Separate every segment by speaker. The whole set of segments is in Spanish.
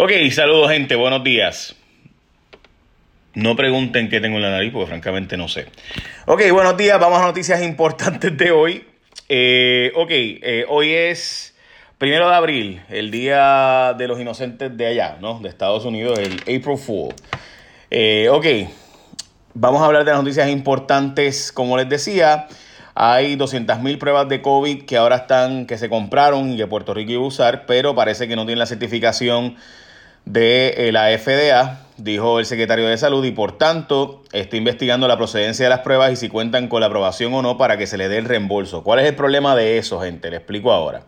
Speaker 1: Ok, saludos gente, buenos días. No pregunten qué tengo en la nariz porque francamente no sé. Ok, buenos días, vamos a noticias importantes de hoy. Eh, ok, eh, hoy es primero de abril, el día de los inocentes de allá, ¿no? De Estados Unidos, el April Fool. Eh, ok, vamos a hablar de las noticias importantes, como les decía. Hay 200.000 pruebas de COVID que ahora están, que se compraron y que Puerto Rico iba a usar, pero parece que no tienen la certificación de eh, la FDA, dijo el secretario de Salud, y por tanto está investigando la procedencia de las pruebas y si cuentan con la aprobación o no para que se le dé el reembolso. ¿Cuál es el problema de eso, gente? Le explico ahora.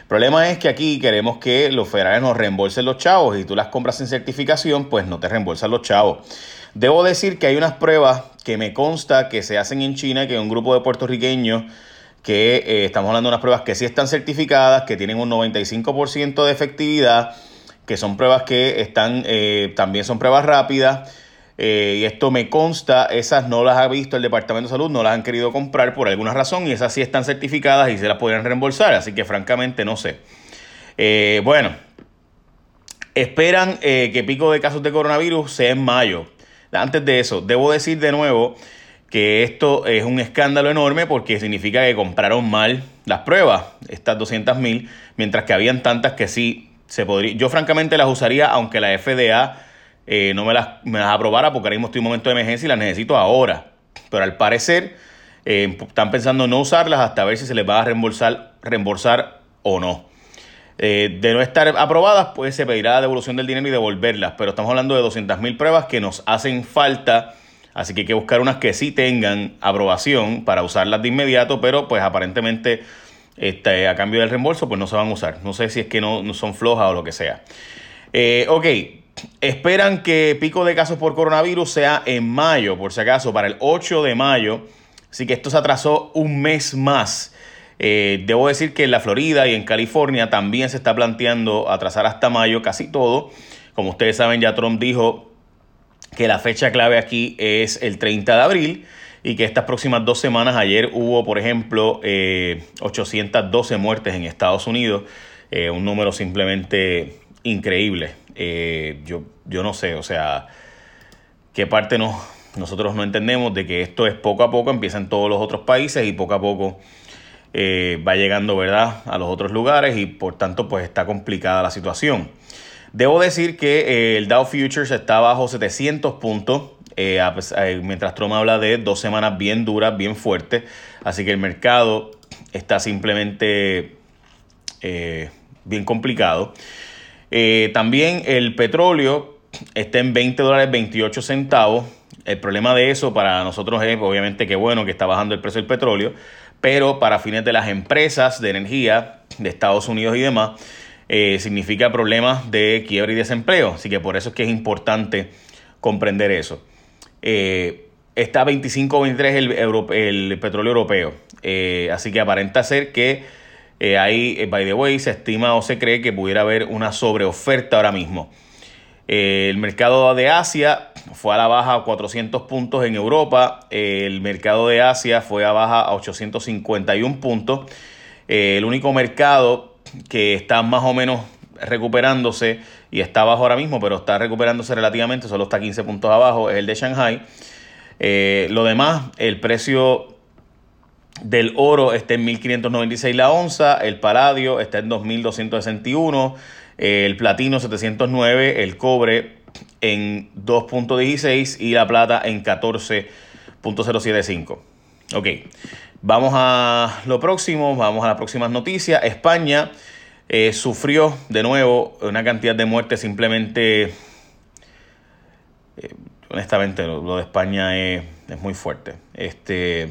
Speaker 1: El problema es que aquí queremos que los federales nos reembolsen los chavos y tú las compras sin certificación, pues no te reembolsan los chavos. Debo decir que hay unas pruebas que me consta que se hacen en China, que un grupo de puertorriqueños que eh, estamos hablando de unas pruebas que sí están certificadas, que tienen un 95% de efectividad que son pruebas que están, eh, también son pruebas rápidas. Eh, y esto me consta, esas no las ha visto el Departamento de Salud, no las han querido comprar por alguna razón y esas sí están certificadas y se las podrían reembolsar, así que francamente no sé. Eh, bueno, esperan que pico de casos de coronavirus sea en mayo. Antes de eso, debo decir de nuevo que esto es un escándalo enorme porque significa que compraron mal las pruebas, estas 200 mil, mientras que habían tantas que sí podría, yo francamente las usaría aunque la FDA eh, no me las, me las aprobara porque ahora mismo estoy en un momento de emergencia y las necesito ahora. Pero al parecer eh, están pensando no usarlas hasta ver si se les va a reembolsar, reembolsar o no. Eh, de no estar aprobadas, pues se pedirá la devolución del dinero y devolverlas. Pero estamos hablando de 200.000 pruebas que nos hacen falta. Así que hay que buscar unas que sí tengan aprobación para usarlas de inmediato, pero pues aparentemente este, a cambio del reembolso, pues no se van a usar. No sé si es que no, son flojas o lo que sea. Eh, ok, esperan que pico de casos por coronavirus sea en mayo, por si acaso, para el 8 de mayo. Así que esto se atrasó un mes más. Eh, debo decir que en la Florida y en California también se está planteando atrasar hasta mayo casi todo. Como ustedes saben, ya Trump dijo que la fecha clave aquí es el 30 de abril y que estas próximas dos semanas, ayer hubo, por ejemplo, 812 eh, muertes en Estados Unidos, eh, un número simplemente increíble. Eh, yo, yo no sé, o sea, qué parte no, nosotros no entendemos de que esto es poco a poco, empieza en todos los otros países y poco a poco va llegando, ¿verdad?, a los otros lugares y por tanto, pues está complicada la situación. Debo decir que el Dow Futures está bajo 700 puntos eh, eh, mientras Trump habla de dos semanas bien duras, bien fuertes. Así que el mercado está simplemente eh, bien complicado. también el petróleo está en 20 dólares 28 centavos. El problema de eso para nosotros es obviamente que bueno que está bajando el precio del petróleo, pero para fines de las empresas de energía de Estados Unidos y demás, significa problemas de quiebra y desempleo. Así que por eso es que es importante comprender eso. Eh, está 25-23 el, petróleo europeo. Eh, así que aparenta ser que eh, ahí, by the way, se estima o se cree que pudiera haber una sobreoferta ahora mismo. el mercado de Asia fue a la baja a 400 puntos en Europa. el mercado de Asia fue a baja a 851 puntos. el único mercado que está más o menos recuperándose y está abajo ahora mismo, pero está recuperándose relativamente, solo está 15 puntos abajo, es el de Shanghai. Eh, lo demás, el precio del oro está en 1596 la onza, el paladio está en 2261, el platino 709, el cobre en 2.16 y la plata en 14.075. Ok, vamos a lo próximo, vamos a las próximas noticias. España eh, sufrió de nuevo una cantidad de muertes simplemente, eh, honestamente, lo, de España es, muy fuerte. Este,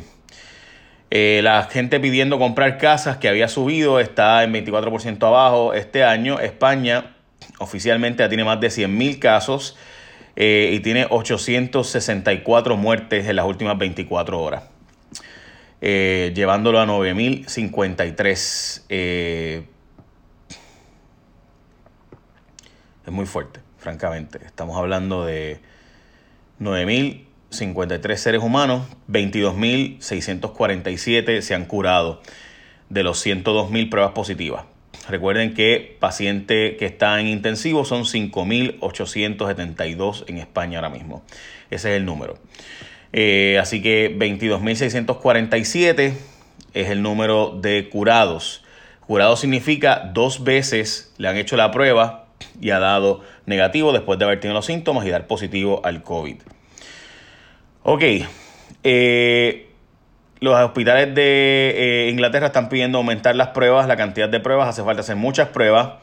Speaker 1: eh, la gente pidiendo comprar casas que había subido está en 24% abajo este año. España oficialmente ya tiene más de 100.000 casos y tiene 864 muertes en las últimas 24 horas. Llevándolo a 9.053 es muy fuerte, francamente. Estamos hablando de 9.053 seres humanos, 22.647 se han curado de los 102.000 pruebas positivas. Recuerden que paciente que está en intensivo son 5.872 en España ahora mismo. Ese es el número. Eh, así que 22.647 es el número de curados. Curado significa dos veces le han hecho la prueba y ha dado negativo después de haber tenido los síntomas y dar positivo al COVID. Ok, eh, los hospitales de eh, Inglaterra están pidiendo aumentar las pruebas, la cantidad de pruebas, hace falta hacer muchas pruebas.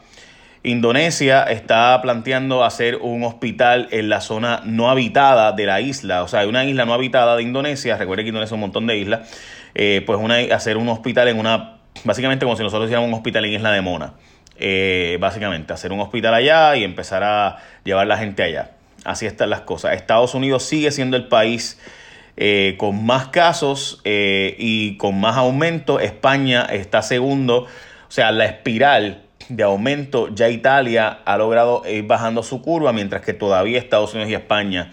Speaker 1: Indonesia está planteando hacer un hospital en la zona no habitada de la isla, o sea, hay una isla no habitada de Indonesia, recuerde que Indonesia es un montón de islas, eh, pues una, hacer un hospital en una, básicamente como si nosotros hiciéramos un hospital en Isla de Mona, eh, básicamente, hacer un hospital allá y empezar a llevar la gente allá. Así están las cosas. Estados Unidos sigue siendo el país eh, con más casos y con más aumento. España está segundo. O sea, la espiral de aumento, ya Italia ha logrado ir bajando su curva, mientras que todavía Estados Unidos y España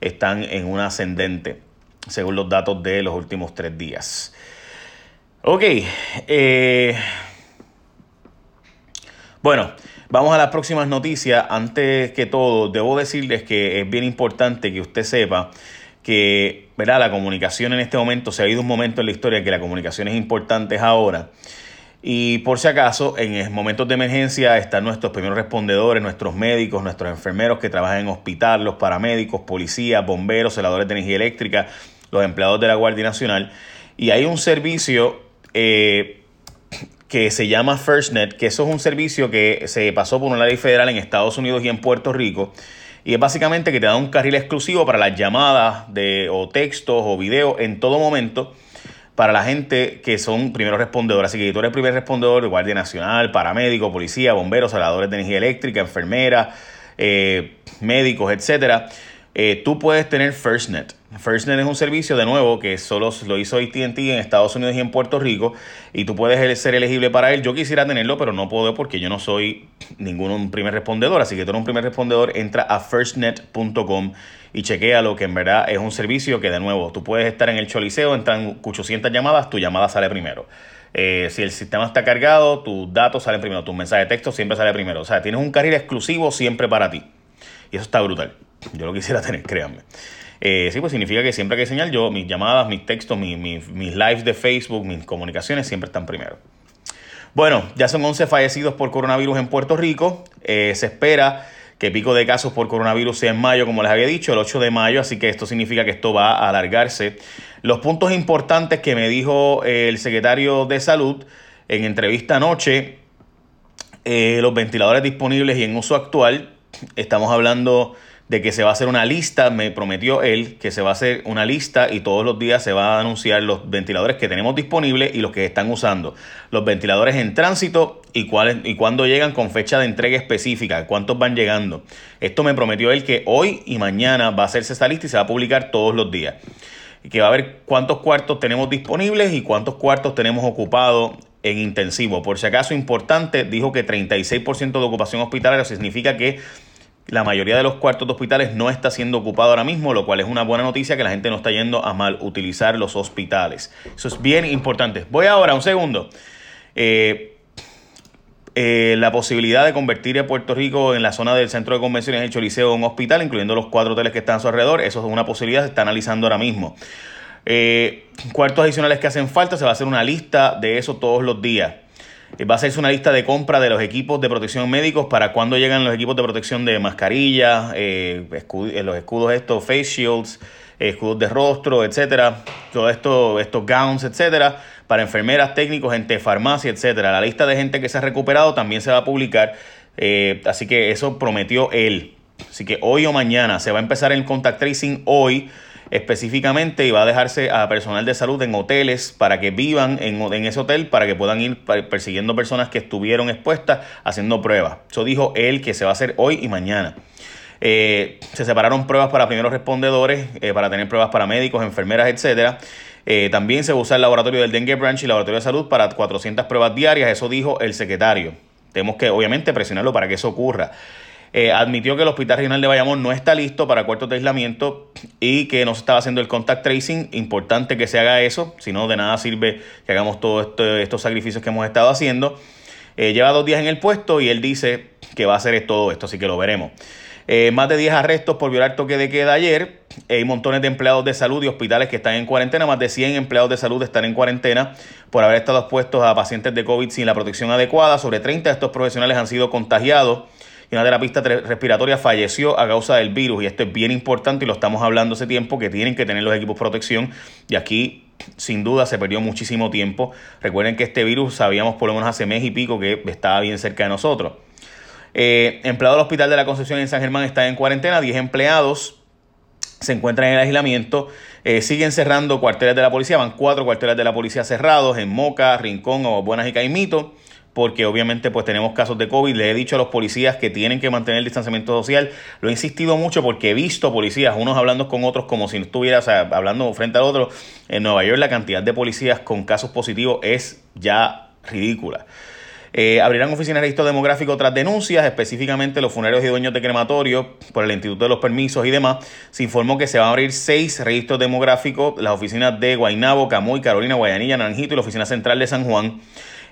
Speaker 1: están en un ascendente, según los datos de los últimos tres días. Ok. Eh, bueno, vamos a las próximas noticias. Antes que todo, debo decirles que es bien importante que usted sepa que ¿verdad? la comunicación en este momento, se ha ido un momento en la historia que la comunicación es importante ahora. Y por si acaso, en momentos de emergencia están nuestros primeros respondedores, nuestros médicos, nuestros enfermeros que trabajan en hospital, los paramédicos, policías, bomberos, celadores de energía eléctrica, los empleados de la Guardia Nacional. Y hay un servicio eh, que se llama FirstNet, que eso es un servicio que se pasó por una ley federal en Estados Unidos y en Puerto Rico y es básicamente que te da un carril exclusivo para las llamadas de, o textos o videos en todo momento para la gente que son primeros respondedores. Así que primer respondedor de Guardia Nacional, paramédico, policía, bomberos, saladores de energía eléctrica, enfermeras, eh, médicos, etcétera. Eh, tú puedes tener FirstNet. FirstNet es un servicio, de nuevo, que solo lo hizo ATT en Estados Unidos y en Puerto Rico, y tú puedes ser elegible para él. Yo quisiera tenerlo, pero no puedo porque yo no soy ningún primer respondedor, así que tú eres un primer respondedor, entra a firstnet.com y chequea lo que en verdad es un servicio que, de nuevo, tú puedes estar en el choliseo, entran 800 llamadas, tu llamada sale primero. Eh, si el sistema está cargado, tus datos salen primero, tu mensaje de texto siempre sale primero. O sea, tienes un carril exclusivo siempre para ti. Y eso está brutal. Yo lo quisiera tener, créanme. Eh, sí, pues significa que siempre que hay señal, yo, mis llamadas, mis textos, mis, mis, lives de Facebook, mis comunicaciones siempre están primero. Bueno, ya son 11 fallecidos por coronavirus en Puerto Rico. Eh, se espera que pico de casos por coronavirus sea en mayo, como les había dicho, el 8 de mayo, así que esto significa que esto va a alargarse. Los puntos importantes que me dijo el secretario de Salud en entrevista anoche, eh, los ventiladores disponibles y en uso actual, estamos hablando de que se va a hacer una lista, me prometió él que se va a hacer una lista y todos los días se va a anunciar los ventiladores que tenemos disponibles y los que están usando. Los ventiladores en tránsito y, cuáles, y cuándo llegan con fecha de entrega específica, cuántos van llegando. Esto me prometió él que hoy y mañana va a hacerse esta lista y se va a publicar todos los días. Que va a ver cuántos cuartos tenemos disponibles y cuántos cuartos tenemos ocupados en intensivo. Por si acaso importante, dijo que 36% de ocupación hospitalaria significa que la mayoría de los cuartos de hospitales no está siendo ocupado ahora mismo, lo cual es una buena noticia que la gente no está yendo a mal utilizar los hospitales. Eso es bien importante. Voy ahora, un segundo. Eh, eh, la posibilidad de convertir a Puerto Rico en la zona del centro de convenciones de Choliseo en un hospital, incluyendo los cuatro hoteles que están a su alrededor, eso es una posibilidad, se está analizando ahora mismo. Eh, cuartos adicionales que hacen falta, se va a hacer una lista de eso todos los días. Eh, va a hacerse una lista de compra de los equipos de protección médicos para cuando llegan los equipos de protección de mascarilla, eh, eh, los escudos estos, face shields, escudos de rostro, etcétera, todo esto, estos gowns, etcétera, para enfermeras, técnicos, gente de farmacia, etcétera. La lista de gente que se ha recuperado también se va a publicar, así que eso prometió él. Así que hoy o mañana se va a empezar el contact tracing hoy específicamente y va a dejarse a personal de salud en hoteles para que vivan en, ese hotel, para que puedan ir persiguiendo personas que estuvieron expuestas haciendo pruebas. Eso dijo él que se va a hacer hoy y mañana. Eh, se separaron pruebas para primeros respondedores, eh, para tener pruebas para médicos, enfermeras, etcétera. Eh, también se usa el laboratorio del Dengue Branch y el laboratorio de salud para 400 pruebas diarias. Eso dijo el secretario. Tenemos que, obviamente, presionarlo para que eso ocurra. Eh, admitió que el Hospital Regional de Bayamón no está listo para cuartos de aislamiento y que no se estaba haciendo el contact tracing. Importante que se haga eso, si no, de nada sirve que hagamos todos estos sacrificios que hemos estado haciendo. Eh, lleva dos días en el puesto y él dice que va a hacer todo esto, así que lo veremos. Eh, más de 10 arrestos por violar toque de queda ayer. Hay montones de empleados de salud y hospitales que están en cuarentena. Más de 100 empleados de salud están en cuarentena por haber estado expuestos a pacientes de COVID sin la protección adecuada. Sobre 30 de estos profesionales han sido contagiados y una pistas respiratorias falleció a causa del virus. Y esto es bien importante y lo estamos hablando hace tiempo que tienen que tener los equipos de protección. Y aquí sin duda se perdió muchísimo tiempo. Recuerden que este virus sabíamos por lo menos hace mes y pico que estaba bien cerca de nosotros. Eh, empleado del Hospital de la Concepción en San Germán está en cuarentena, 10 empleados se encuentran en el aislamiento. Eh, siguen cerrando cuarteles de la policía, van cuatro cuarteles de la policía cerrados en Moca, Rincón, o Buenas y Caimito, porque obviamente pues tenemos casos de COVID. Le he dicho a los policías que tienen que mantener el distanciamiento social. Lo he insistido mucho porque he visto policías, unos hablando con otros como si estuviera, hablando frente al otro. En Nueva York la cantidad de policías con casos positivos es ya ridícula. Eh, abrirán oficinas de registro demográfico tras denuncias, específicamente los funerarios y dueños de crematorio por el Instituto de los Permisos y demás. Se informó que se van a abrir seis registros demográficos, las oficinas de Guaynabo, Camuy, Carolina, Guayanilla, Naranjito y la oficina central de San Juan.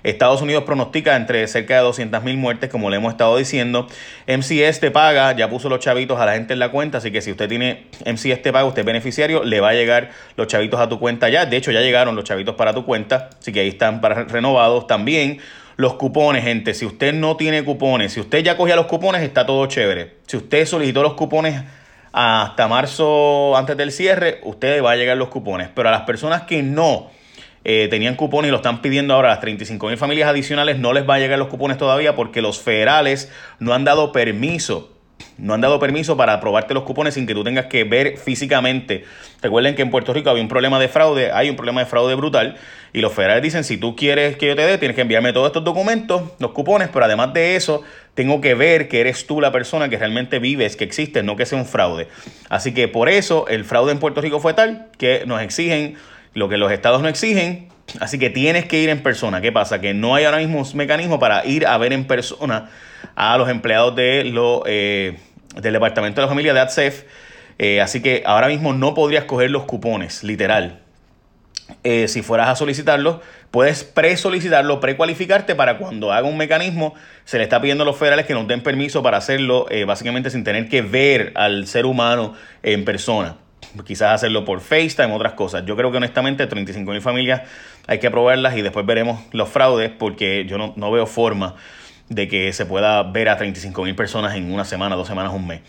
Speaker 1: Estados Unidos pronostica entre cerca de 200.000 muertes, como le hemos estado diciendo. MCS te paga, ya puso los chavitos a la gente en la cuenta, así que si usted tiene MCS te paga, usted es beneficiario, le va a llegar los chavitos a tu cuenta ya. De hecho, ya llegaron los chavitos para tu cuenta, así que ahí están para renovados también. Los cupones, gente. Si usted no tiene cupones, si usted ya cogía los cupones, está todo chévere. Si usted solicitó los cupones hasta marzo antes del cierre, usted va a llegar los cupones. Pero a las personas que no eh, tenían cupones y lo están pidiendo ahora, las 35 mil familias adicionales, no les va a llegar los cupones todavía porque los federales no han dado permiso no han dado permiso para aprobarte los cupones sin que tú tengas que ver físicamente. Recuerden que en Puerto Rico había un problema de fraude, hay un problema de fraude brutal y los federales dicen, si tú quieres que yo te dé, tienes que enviarme todos estos documentos, los cupones, pero además de eso, tengo que ver que eres tú la persona que realmente vives, que existe, no que sea un fraude. Así que por eso el fraude en Puerto Rico fue tal que nos exigen lo que los estados no exigen, así que tienes que ir en persona. ¿Qué pasa? Que no hay ahora mismo un mecanismo para ir a ver en persona a los empleados de lo, eh, del Departamento de la Familia de ADSEF. Eh, así que ahora mismo no podrías coger los cupones, literal. Eh, si fueras a solicitarlo, puedes pre-solicitarlo, precualificarte para cuando haga un mecanismo, se le está pidiendo a los federales que nos den permiso para hacerlo, básicamente sin tener que ver al ser humano en persona. Quizás hacerlo por FaceTime, otras cosas. Yo creo que honestamente 35 mil familias hay que aprobarlas y después veremos los fraudes porque yo no, no veo forma de que se pueda ver a 35 mil personas en una semana, dos semanas, un mes.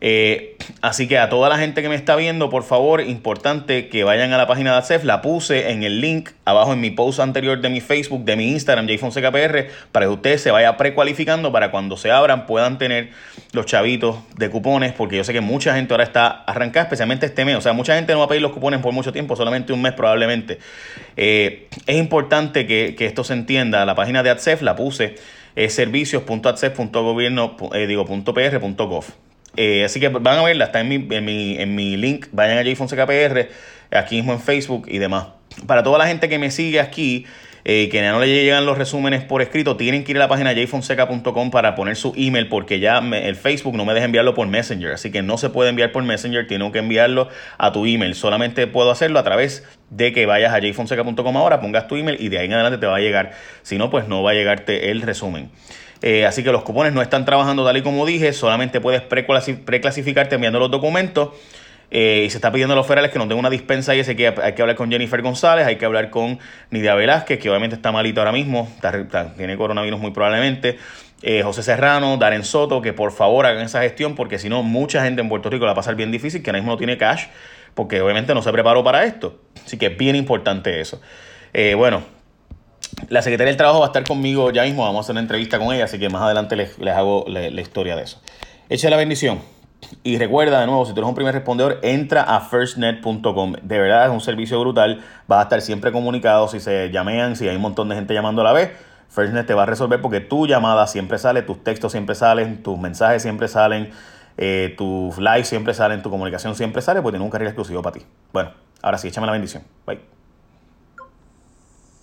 Speaker 1: Eh, así que a toda la gente que me está viendo, por favor, importante que vayan a la página de ACEF. La puse en el link abajo en mi post anterior de mi Facebook, de mi Instagram, JFonsecaPR, para que ustedes se vayan precualificando para cuando se abran puedan tener los chavitos de cupones, porque yo sé que mucha gente ahora está arrancada, especialmente este mes. O sea, mucha gente no va a pedir los cupones por mucho tiempo, solamente un mes probablemente. Eh, es importante que, que, esto se entienda. La página de ACEF la puse es eh, digo, .pr.gov. Eh, así que van a verla, está en mi, en mi, en mi link, vayan a JFonsecaPR, aquí mismo en Facebook y demás. Para toda la gente que me sigue aquí, eh, que no le llegan los resúmenes por escrito, tienen que ir a la página jfonseca.com para poner su email porque ya el Facebook no me deja enviarlo por Messenger, así que no se puede enviar por Messenger, tengo que enviarlo a tu email. Solamente puedo hacerlo a través de que vayas a jfonseca.com ahora, pongas tu email y de ahí en adelante te va a llegar. Si no, pues no va a llegarte el resumen. Eh, así que los cupones no están trabajando tal y como dije, solamente puedes preclasificarte enviando los documentos. Eh, y se está pidiendo a los federales que nos den una dispensa y ese que hay que hablar con Jennifer González, hay que hablar con Nidia Velázquez, que obviamente está malito ahora mismo, tiene coronavirus muy probablemente. Eh, José Serrano, Darren Soto, que por favor hagan esa gestión, porque si no, mucha gente en Puerto Rico la va a pasar bien difícil, que ahora mismo no tiene cash, porque obviamente no se preparó para esto. Así que es bien importante eso. Bueno, la Secretaría del Trabajo va a estar conmigo ya mismo, vamos a hacer una entrevista con ella, así que más adelante les, hago la, historia de eso. Eche la bendición. Y recuerda de nuevo, si tú eres un primer respondedor, entra a firstnet.com. De verdad es un servicio brutal. Vas a estar siempre comunicado si se llamean, si hay un montón de gente llamando a la vez. FirstNet te va a resolver porque tu llamada siempre sale, tus textos siempre salen, tus mensajes siempre salen, eh, tus likes siempre salen, tu comunicación siempre sale, porque tiene un carril exclusivo para ti. Bueno, ahora sí, échame la bendición. Bye.